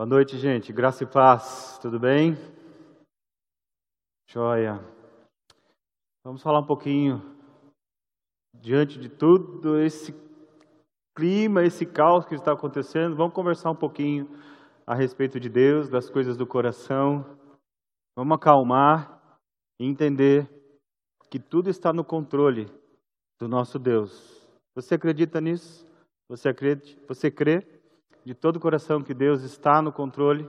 Boa noite, gente. Graça e paz. Tudo bem? Joia. Vamos falar um pouquinho diante de tudo esse clima, esse caos que está acontecendo. Vamos conversar um pouquinho a respeito de Deus, das coisas do coração. Vamos acalmar e entender que tudo está no controle do nosso Deus. Você acredita nisso? Você, acredita, você crê de todo o coração que Deus está no controle?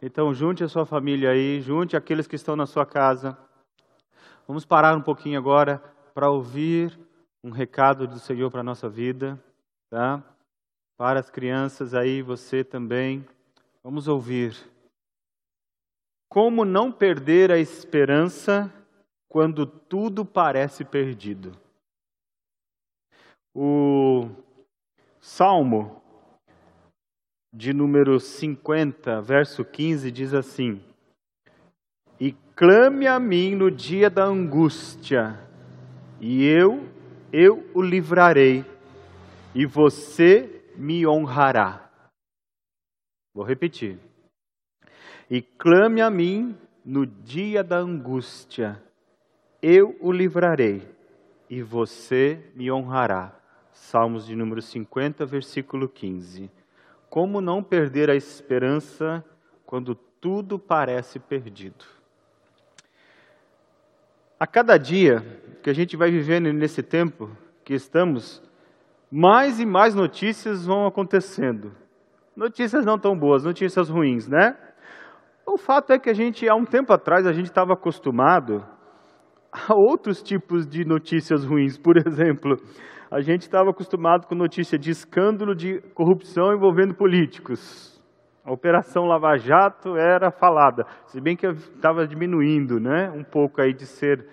Então, junte a sua família aí, junte aqueles que estão na sua casa. Vamos parar um pouquinho agora para ouvir um recado do Senhor para a nossa vida, tá? Para as crianças aí, você também. Vamos ouvir. Como não perder a esperança quando tudo parece perdido? O Salmo de número 50, verso 15, diz assim: E clame a mim no dia da angústia, e eu, eu o livrarei, e você me honrará. Vou repetir. E clame a mim no dia da angústia, eu o livrarei, e você me honrará. Salmos de número 50, versículo 15. Como não perder a esperança quando tudo parece perdido? A cada dia que a gente vai vivendo nesse tempo que estamos, mais e mais notícias vão acontecendo. Notícias não tão boas, notícias ruins, né? O fato é que a gente, há um tempo atrás, a gente estava acostumado a outros tipos de notícias ruins. Por exemplo, a gente estava acostumado com notícia de escândalo de corrupção envolvendo políticos. A Operação Lava Jato era falada, se bem que estava diminuindo, né, um pouco aí de ser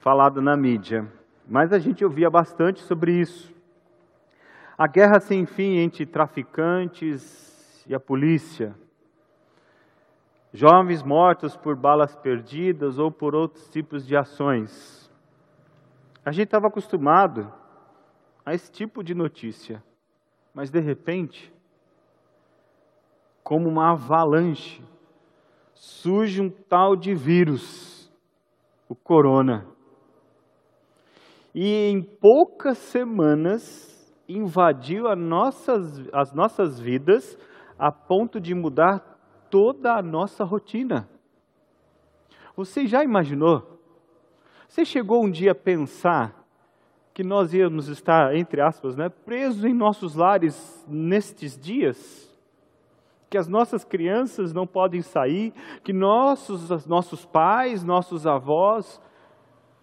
falada na mídia. Mas a gente ouvia bastante sobre isso. A guerra sem fim entre traficantes e a polícia. Jovens mortos por balas perdidas ou por outros tipos de ações. A gente estava acostumado a esse tipo de notícia. Mas de repente, como uma avalanche, surge um tal de vírus, o corona. E em poucas semanas invadiu as nossas, as nossas vidas a ponto de mudar toda a nossa rotina. Você já imaginou? Você chegou um dia a pensar que nós íamos estar, entre aspas, né, presos em nossos lares nestes dias, que as nossas crianças não podem sair, que nossos, nossos pais, nossos avós,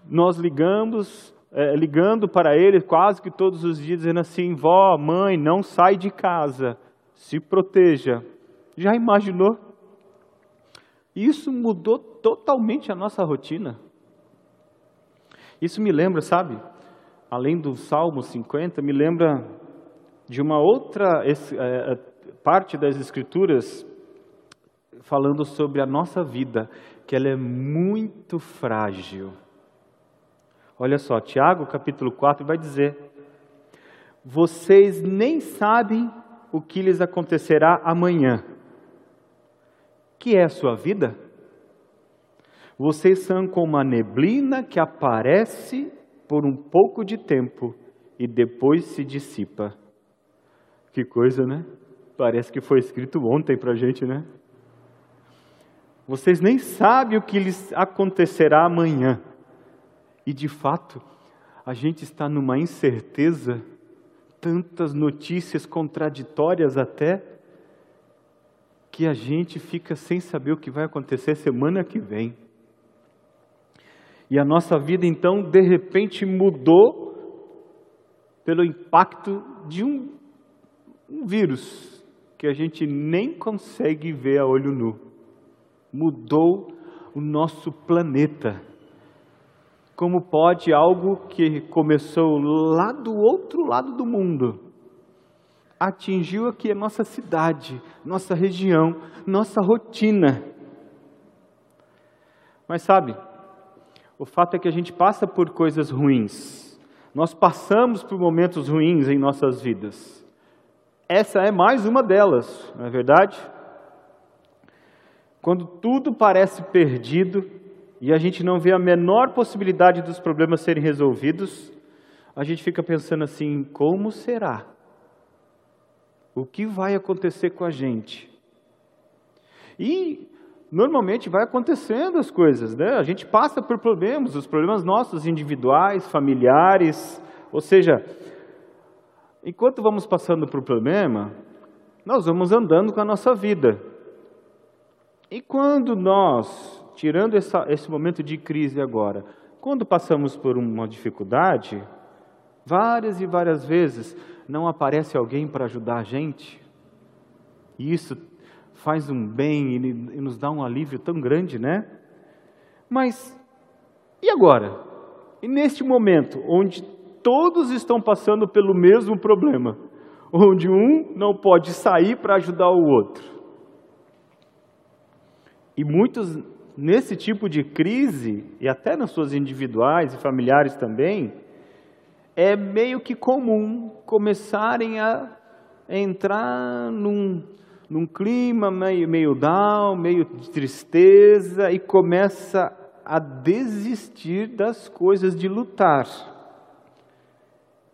nós ligamos, é, ligando para eles quase que todos os dias, dizendo assim: vó, mãe, não sai de casa, se proteja. Já imaginou? Isso mudou totalmente a nossa rotina. Isso me lembra, sabe? Além do Salmo 50, me lembra de uma outra é, é, parte das Escrituras falando sobre a nossa vida, que ela é muito frágil. Olha só, Tiago capítulo 4 vai dizer: Vocês nem sabem o que lhes acontecerá amanhã. Que é a sua vida? Vocês são como a neblina que aparece por um pouco de tempo e depois se dissipa. Que coisa, né? Parece que foi escrito ontem para a gente, né? Vocês nem sabem o que lhes acontecerá amanhã. E de fato, a gente está numa incerteza, tantas notícias contraditórias até, que a gente fica sem saber o que vai acontecer semana que vem. E a nossa vida então, de repente, mudou pelo impacto de um, um vírus que a gente nem consegue ver a olho nu. Mudou o nosso planeta. Como pode algo que começou lá do outro lado do mundo atingiu aqui a nossa cidade, nossa região, nossa rotina? Mas sabe, o fato é que a gente passa por coisas ruins. Nós passamos por momentos ruins em nossas vidas. Essa é mais uma delas, não é verdade? quando tudo parece perdido e a gente não vê a menor possibilidade dos problemas serem resolvidos, a gente fica pensando assim: como será? O que vai acontecer com a gente? E normalmente vai acontecendo as coisas, né? A gente passa por problemas, os problemas nossos individuais, familiares, ou seja, enquanto vamos passando por problema, nós vamos andando com a nossa vida. E quando nós, tirando essa, esse momento de crise agora, quando passamos por uma dificuldade, várias e várias vezes não aparece alguém para ajudar a gente. E isso faz um bem e nos dá um alívio tão grande, né? Mas e agora? E neste momento onde todos estão passando pelo mesmo problema, onde um não pode sair para ajudar o outro. E muitos nesse tipo de crise, e até nas suas individuais e familiares também, é meio que comum começarem a entrar num, num clima meio, meio down, meio de tristeza, e começa a desistir das coisas de lutar.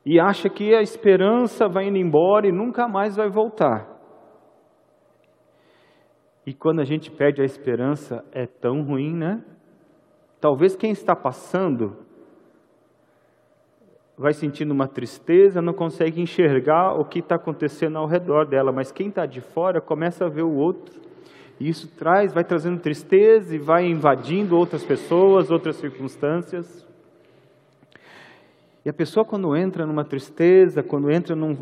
E acha que a esperança vai indo embora e nunca mais vai voltar. E quando a gente perde a esperança é tão ruim, né? Talvez quem está passando vai sentindo uma tristeza, não consegue enxergar o que está acontecendo ao redor dela, mas quem está de fora começa a ver o outro. E isso traz, vai trazendo tristeza e vai invadindo outras pessoas, outras circunstâncias. E a pessoa quando entra numa tristeza, quando entra num,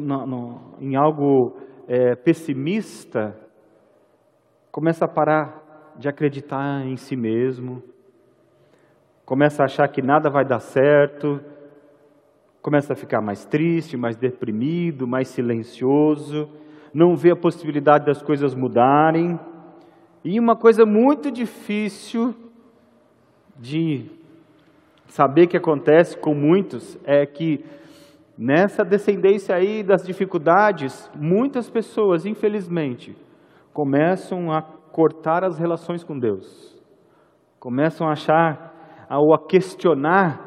em algo é, pessimista, começa a parar de acreditar em si mesmo, começa a achar que nada vai dar certo, começa a ficar mais triste, mais deprimido, mais silencioso, não vê a possibilidade das coisas mudarem. E uma coisa muito difícil de saber que acontece com muitos é que nessa descendência aí das dificuldades, muitas pessoas, infelizmente, começam a cortar as relações com Deus. Começam a achar ou a questionar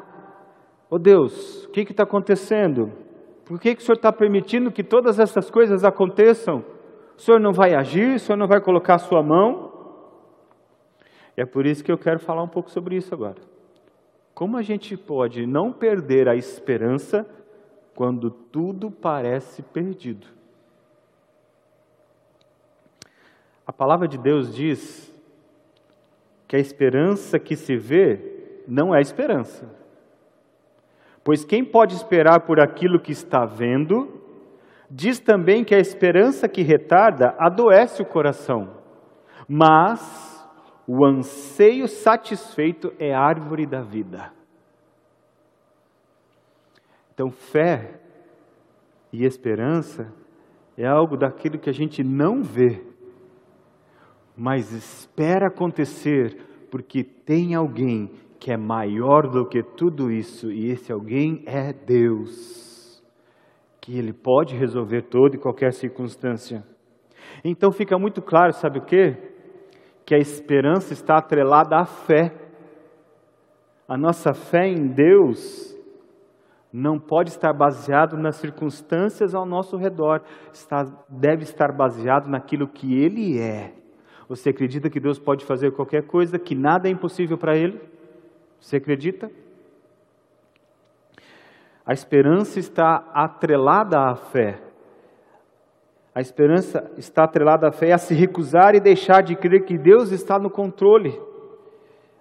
Ô oh Deus, o que está acontecendo? Por que, que o Senhor está permitindo que todas essas coisas aconteçam? O Senhor não vai agir? O Senhor não vai colocar a sua mão? É por isso que eu quero falar um pouco sobre isso agora. Como a gente pode não perder a esperança quando tudo parece perdido? A palavra de Deus diz que a esperança que se vê não é esperança. Pois quem pode esperar por aquilo que está vendo? Diz também que a esperança que retarda adoece o coração, mas o anseio satisfeito é árvore da vida. Então, fé e esperança é algo daquilo que a gente não vê, mas espera acontecer, porque tem alguém que é maior do que tudo isso, e esse alguém é Deus, que Ele pode resolver toda e qualquer circunstância. Então fica muito claro, sabe o que? Que a esperança está atrelada à fé. A nossa fé em Deus não pode estar baseado nas circunstâncias ao nosso redor, está, deve estar baseado naquilo que Ele é. Você acredita que Deus pode fazer qualquer coisa, que nada é impossível para Ele? Você acredita? A esperança está atrelada à fé. A esperança está atrelada à fé a se recusar e deixar de crer que Deus está no controle.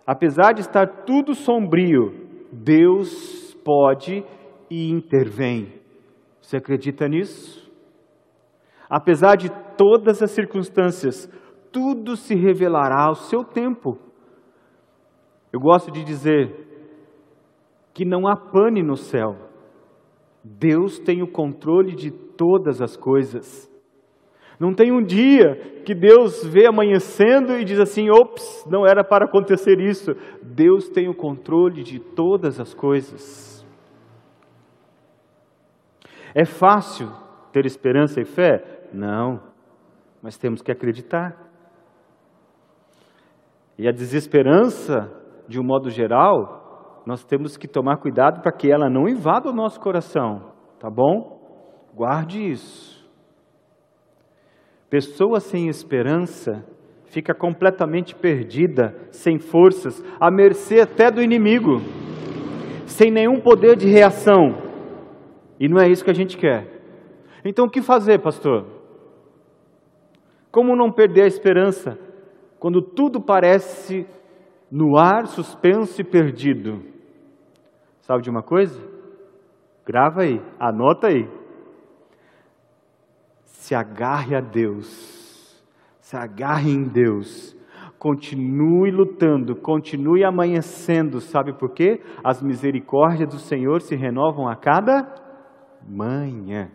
Apesar de estar tudo sombrio, Deus pode e intervém. Você acredita nisso? Apesar de todas as circunstâncias, tudo se revelará ao seu tempo. Eu gosto de dizer que não há pane no céu. Deus tem o controle de todas as coisas. Não tem um dia que Deus vê amanhecendo e diz assim: ops, não era para acontecer isso. Deus tem o controle de todas as coisas. É fácil ter esperança e fé? Não, mas temos que acreditar. E a desesperança, de um modo geral, nós temos que tomar cuidado para que ela não invada o nosso coração, tá bom? Guarde isso. Pessoa sem esperança fica completamente perdida, sem forças, à mercê até do inimigo, sem nenhum poder de reação. E não é isso que a gente quer. Então o que fazer, pastor? Como não perder a esperança quando tudo parece no ar, suspenso e perdido? Sabe de uma coisa? Grava aí, anota aí. Se agarre a Deus se agarre em Deus. Continue lutando, continue amanhecendo, sabe por quê? As misericórdias do Senhor se renovam a cada manhã.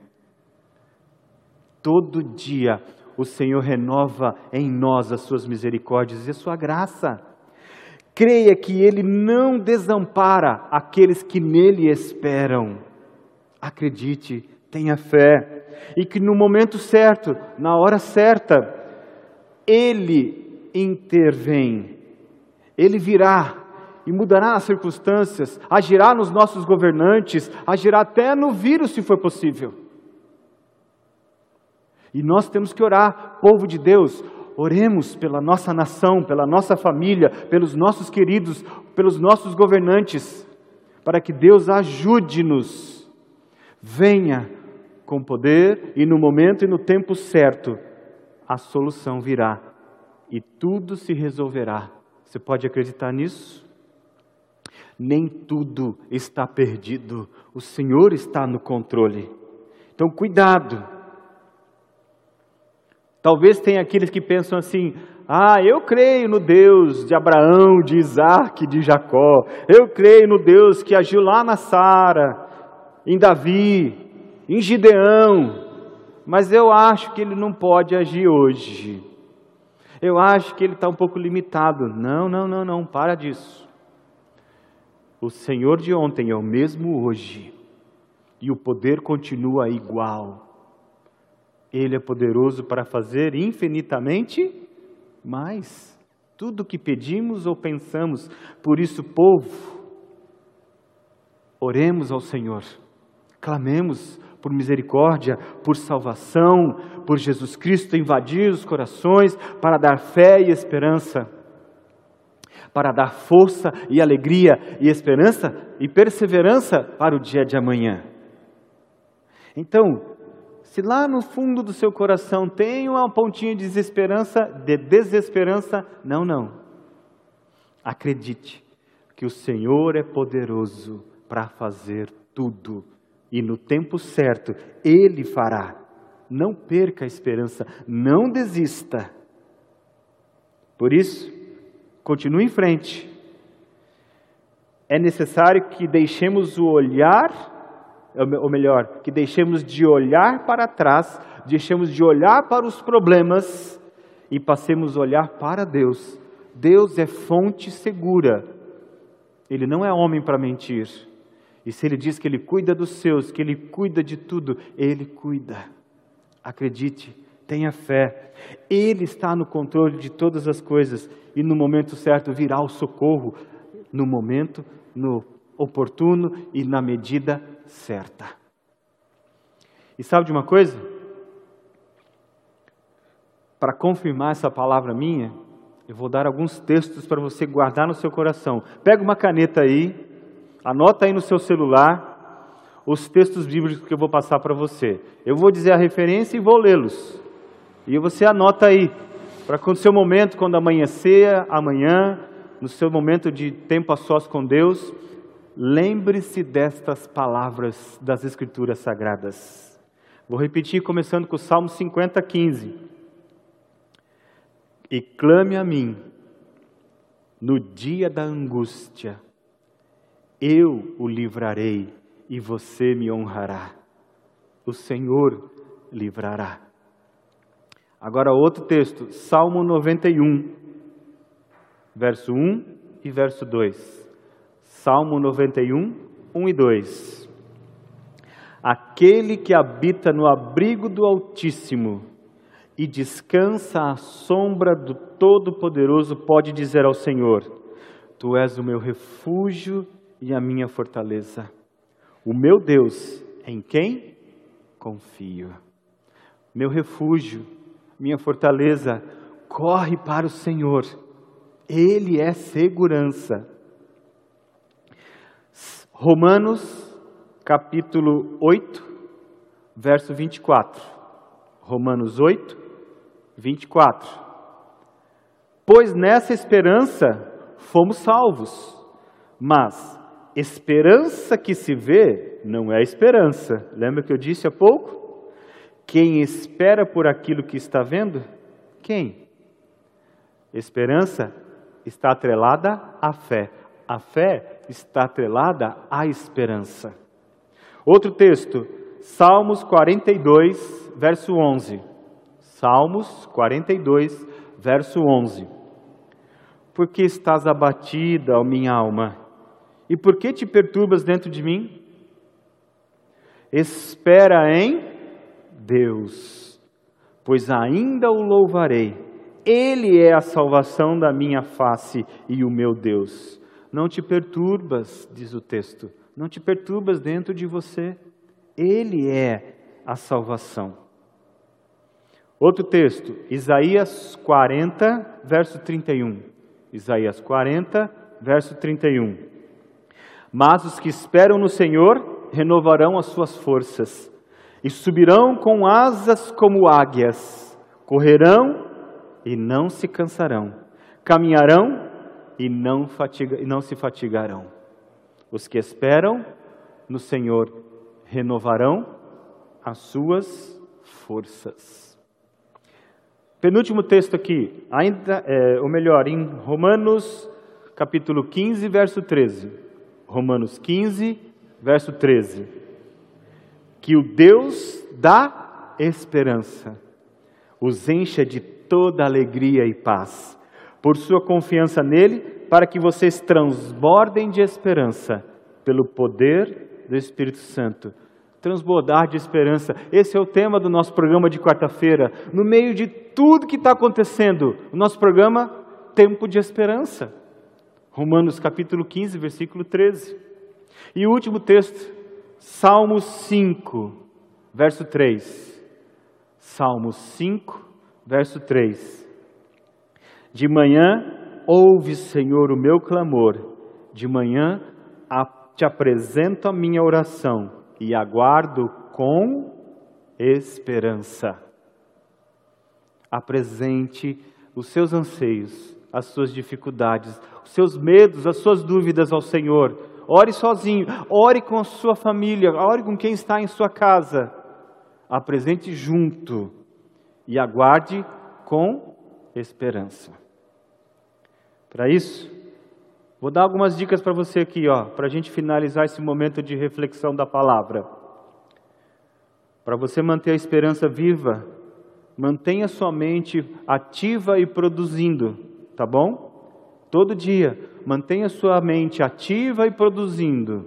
Todo dia o Senhor renova em nós as suas misericórdias e a sua graça. Creia que Ele não desampara aqueles que nele esperam. Acredite, tenha fé, e que no momento certo, na hora certa, ele intervém. Ele virá e mudará as circunstâncias, agirá nos nossos governantes, agirá até no vírus, se for possível. E nós temos que orar, povo de Deus, oremos pela nossa nação, pela nossa família, pelos nossos queridos, pelos nossos governantes, para que Deus ajude-nos. Venha com poder e no momento e no tempo certo a solução virá e tudo se resolverá. Você pode acreditar nisso? Nem tudo está perdido, o Senhor está no controle. Então, cuidado. Talvez tenha aqueles que pensam assim: ah, eu creio no Deus de Abraão, de Isaac, de Jacó. Eu creio no Deus que agiu lá na Sara, em Davi, em Gideão mas eu acho que ele não pode agir hoje. Eu acho que ele está um pouco limitado. Não, não, não, não, para disso. O Senhor de ontem é o mesmo hoje, e o poder continua igual. Ele é poderoso para fazer infinitamente mais tudo o que pedimos ou pensamos. Por isso, povo, oremos ao Senhor, clamemos por misericórdia, por salvação, por Jesus Cristo invadir os corações para dar fé e esperança, para dar força e alegria e esperança e perseverança para o dia de amanhã. Então, se lá no fundo do seu coração tem uma pontinha de desesperança, de desesperança, não, não. Acredite que o Senhor é poderoso para fazer tudo e no tempo certo Ele fará. Não perca a esperança, não desista. Por isso, continue em frente. É necessário que deixemos o olhar, ou melhor, que deixemos de olhar para trás, deixemos de olhar para os problemas e passemos a olhar para Deus. Deus é fonte segura. Ele não é homem para mentir. E se ele diz que ele cuida dos seus, que ele cuida de tudo, ele cuida. Acredite, tenha fé. Ele está no controle de todas as coisas e no momento certo virá o socorro, no momento, no oportuno e na medida certa. E sabe de uma coisa? Para confirmar essa palavra minha, eu vou dar alguns textos para você guardar no seu coração. Pega uma caneta aí, Anota aí no seu celular os textos bíblicos que eu vou passar para você. Eu vou dizer a referência e vou lê-los. E você anota aí, para quando o seu momento, quando amanhecer, amanhã, no seu momento de tempo a sós com Deus, lembre-se destas palavras das Escrituras Sagradas. Vou repetir, começando com o Salmo 50, 15. E clame a mim no dia da angústia, eu o livrarei e você me honrará. O Senhor livrará. Agora outro texto, Salmo 91, verso 1 e verso 2. Salmo 91, 1 e 2. Aquele que habita no abrigo do Altíssimo e descansa à sombra do Todo-Poderoso pode dizer ao Senhor: Tu és o meu refúgio e a minha fortaleza, o meu Deus, em quem confio. Meu refúgio, minha fortaleza, corre para o Senhor, Ele é segurança. Romanos capítulo 8, verso 24. Romanos 8, 24. Pois nessa esperança fomos salvos, mas esperança que se vê não é esperança. Lembra que eu disse há pouco? Quem espera por aquilo que está vendo? Quem? Esperança está atrelada à fé. A fé está atrelada à esperança. Outro texto, Salmos 42, verso 11. Salmos 42, verso 11. Por que estás abatida, ó minha alma? E por que te perturbas dentro de mim? Espera em Deus, pois ainda o louvarei. Ele é a salvação da minha face e o meu Deus. Não te perturbas, diz o texto, não te perturbas dentro de você. Ele é a salvação. Outro texto, Isaías 40, verso 31. Isaías 40, verso 31. Mas os que esperam no Senhor renovarão as suas forças e subirão com asas como águias, correrão e não se cansarão, caminharão e não, fatiga, e não se fatigarão. Os que esperam no Senhor renovarão as suas forças. Penúltimo texto aqui, ainda, é, ou melhor, em Romanos capítulo 15, verso 13. Romanos 15, verso 13. Que o Deus da esperança os encha de toda alegria e paz, por sua confiança nele, para que vocês transbordem de esperança pelo poder do Espírito Santo transbordar de esperança. Esse é o tema do nosso programa de quarta-feira. No meio de tudo que está acontecendo, o nosso programa Tempo de Esperança. Romanos capítulo 15, versículo 13. E o último texto, Salmos 5, verso 3. Salmos 5, verso 3. De manhã ouve, Senhor, o meu clamor. De manhã te apresento a minha oração e aguardo com esperança. Apresente os seus anseios, as suas dificuldades, os seus medos, as suas dúvidas ao Senhor. Ore sozinho, ore com a sua família, ore com quem está em sua casa. Apresente junto e aguarde com esperança. Para isso, Vou dar algumas dicas para você aqui, ó, para a gente finalizar esse momento de reflexão da palavra. Para você manter a esperança viva, mantenha sua mente ativa e produzindo, tá bom? Todo dia, mantenha sua mente ativa e produzindo.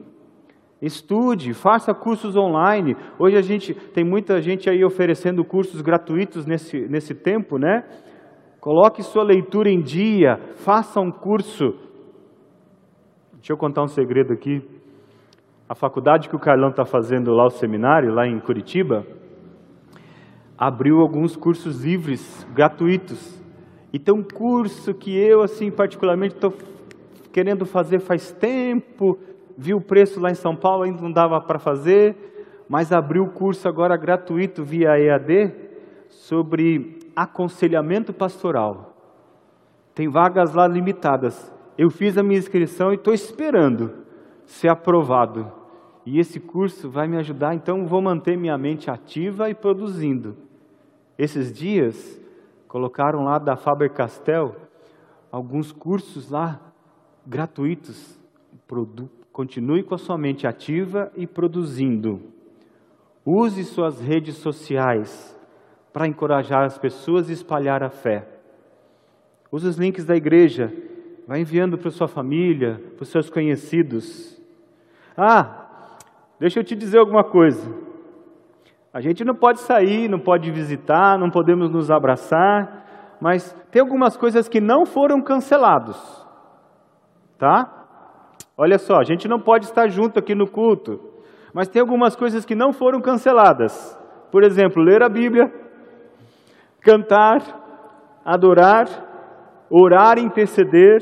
Estude, faça cursos online. Hoje a gente tem muita gente aí oferecendo cursos gratuitos nesse, nesse tempo, né? Coloque sua leitura em dia, faça um curso Deixa eu contar um segredo aqui. A faculdade que o Carlão está fazendo lá, o seminário, lá em Curitiba, abriu alguns cursos livres, gratuitos. E tem um curso que eu, assim, particularmente, estou querendo fazer faz tempo, vi o preço lá em São Paulo, ainda não dava para fazer, mas abriu o curso agora gratuito via EAD sobre aconselhamento pastoral. Tem vagas lá limitadas. Eu fiz a minha inscrição e estou esperando ser aprovado. E esse curso vai me ajudar, então vou manter minha mente ativa e produzindo. Esses dias colocaram lá da Faber Castell alguns cursos lá gratuitos. Continue com a sua mente ativa e produzindo. Use suas redes sociais para encorajar as pessoas e espalhar a fé. Use os links da igreja Vai enviando para sua família, para os seus conhecidos. Ah, deixa eu te dizer alguma coisa. A gente não pode sair, não pode visitar, não podemos nos abraçar, mas tem algumas coisas que não foram cancelados, tá? Olha só, a gente não pode estar junto aqui no culto, mas tem algumas coisas que não foram canceladas. Por exemplo, ler a Bíblia, cantar, adorar, orar, interceder,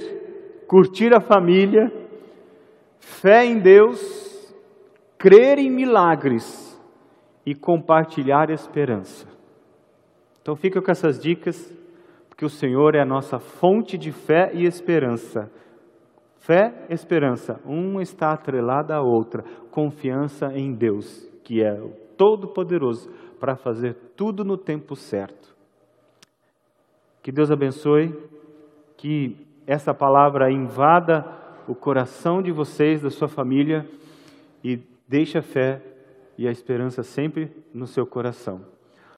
curtir a família, fé em Deus, crer em milagres e compartilhar esperança. Então fica com essas dicas, porque o Senhor é a nossa fonte de fé e esperança. Fé, esperança, uma está atrelada à outra. Confiança em Deus, que é o Todo-Poderoso para fazer tudo no tempo certo. Que Deus abençoe, que essa palavra invada o coração de vocês, da sua família, e deixe a fé e a esperança sempre no seu coração.